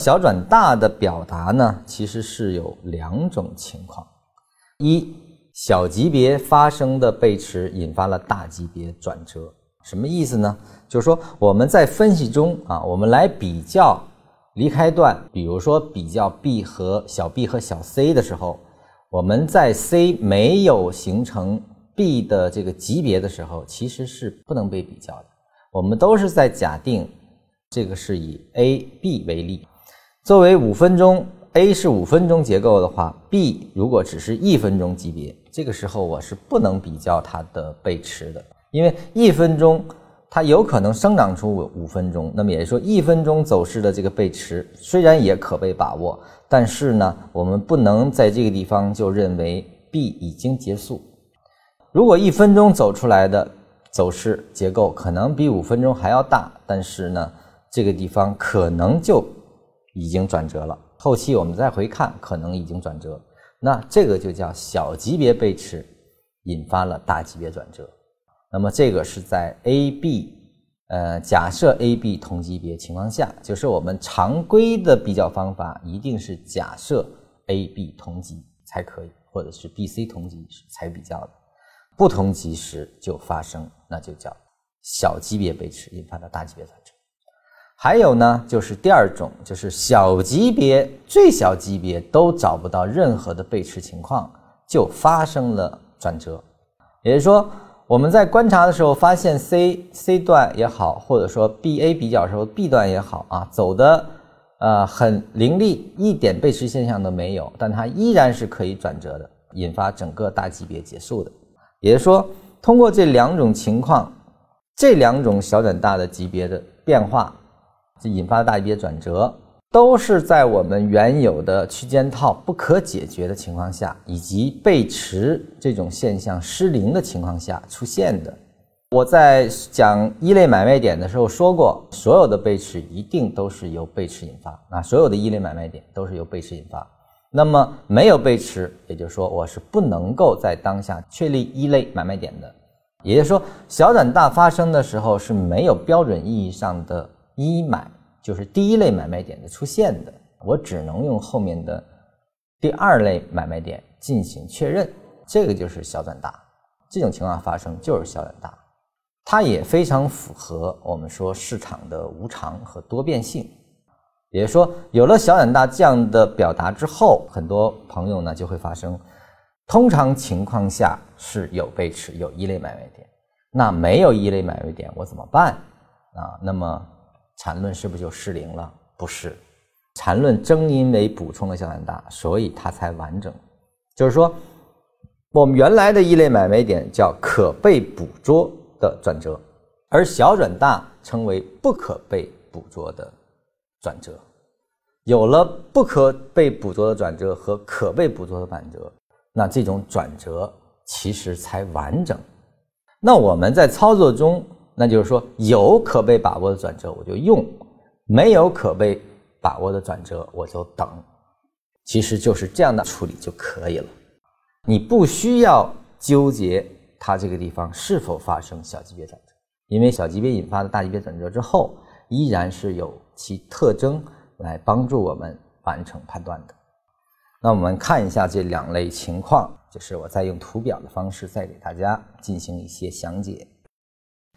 小转大的表达呢，其实是有两种情况：一，小级别发生的背驰引发了大级别转折，什么意思呢？就是说我们在分析中啊，我们来比较离开段，比如说比较 b 和小 b 和小 c 的时候，我们在 c 没有形成 b 的这个级别的时候，其实是不能被比较的。我们都是在假定这个是以 a、b 为例。作为五分钟，A 是五分钟结构的话，B 如果只是一分钟级别，这个时候我是不能比较它的背驰的，因为一分钟它有可能生长出五分钟，那么也就是说一分钟走势的这个背驰虽然也可被把握，但是呢，我们不能在这个地方就认为 B 已经结束。如果一分钟走出来的走势结构可能比五分钟还要大，但是呢，这个地方可能就。已经转折了，后期我们再回看，可能已经转折，那这个就叫小级别背驰引发了大级别转折。那么这个是在 A、B，呃，假设 A、B 同级别情况下，就是我们常规的比较方法一定是假设 A、B 同级才可以，或者是 B、C 同级才比较的，不同级时就发生，那就叫小级别背驰引发的大级别转折。还有呢，就是第二种，就是小级别、最小级别都找不到任何的背驰情况，就发生了转折。也就是说，我们在观察的时候发现 C C 段也好，或者说 B A 比较时候 B 段也好啊，走的呃很凌厉，一点背驰现象都没有，但它依然是可以转折的，引发整个大级别结束的。也就是说，通过这两种情况，这两种小转大的级别的变化。这引发的大级别转折，都是在我们原有的区间套不可解决的情况下，以及背驰这种现象失灵的情况下出现的。我在讲一类买卖点的时候说过，所有的背驰一定都是由背驰引发啊，所有的一类买卖点都是由背驰引发。那么没有背驰，也就是说我是不能够在当下确立一类买卖点的。也就是说，小转大发生的时候是没有标准意义上的。一买就是第一类买卖点的出现的，我只能用后面的第二类买卖点进行确认，这个就是小转大。这种情况发生就是小转大，它也非常符合我们说市场的无常和多变性。也就是说，有了小转大这样的表达之后，很多朋友呢就会发生，通常情况下是有背驰，有一类买卖点，那没有一类买卖点我怎么办啊？那么。缠论是不是就失灵了？不是，缠论正因为补充了小转大，所以它才完整。就是说，我们原来的一类买卖点叫可被捕捉的转折，而小转大称为不可被捕捉的转折。有了不可被捕捉的转折和可被捕捉的转折，那这种转折其实才完整。那我们在操作中。那就是说，有可被把握的转折我就用，没有可被把握的转折我就等，其实就是这样的处理就可以了。你不需要纠结它这个地方是否发生小级别转折，因为小级别引发的大级别转折之后，依然是有其特征来帮助我们完成判断的。那我们看一下这两类情况，就是我再用图表的方式再给大家进行一些详解。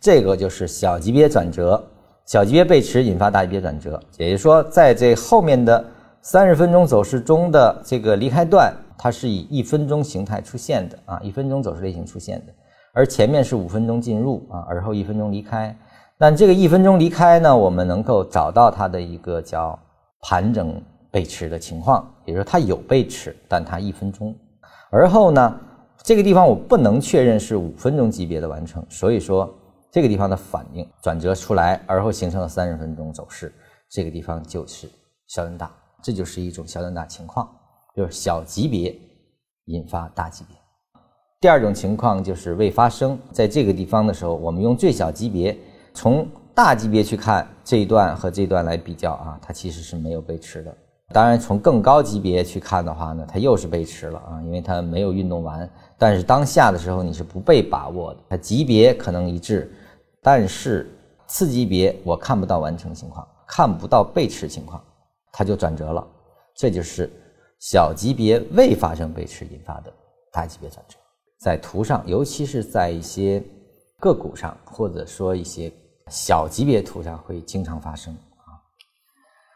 这个就是小级别转折，小级别背驰引发大级别转折，也就是说，在这后面的三十分钟走势中的这个离开段，它是以一分钟形态出现的啊，一分钟走势类型出现的，而前面是五分钟进入啊，而后一分钟离开。但这个一分钟离开呢，我们能够找到它的一个叫盘整背驰的情况，也就是说它有背驰，但它一分钟。而后呢，这个地方我不能确认是五分钟级别的完成，所以说。这个地方的反应转折出来，而后形成了三十分钟走势，这个地方就是小转大，这就是一种小转大情况，就是小级别引发大级别。第二种情况就是未发生，在这个地方的时候，我们用最小级别从大级别去看这一段和这一段来比较啊，它其实是没有背驰的。当然，从更高级别去看的话呢，它又是背驰了啊，因为它没有运动完。但是当下的时候你是不被把握的，它级别可能一致。但是次级别我看不到完成情况，看不到背驰情况，它就转折了。这就是小级别未发生背驰引发的大级别转折。在图上，尤其是在一些个股上，或者说一些小级别图上，会经常发生。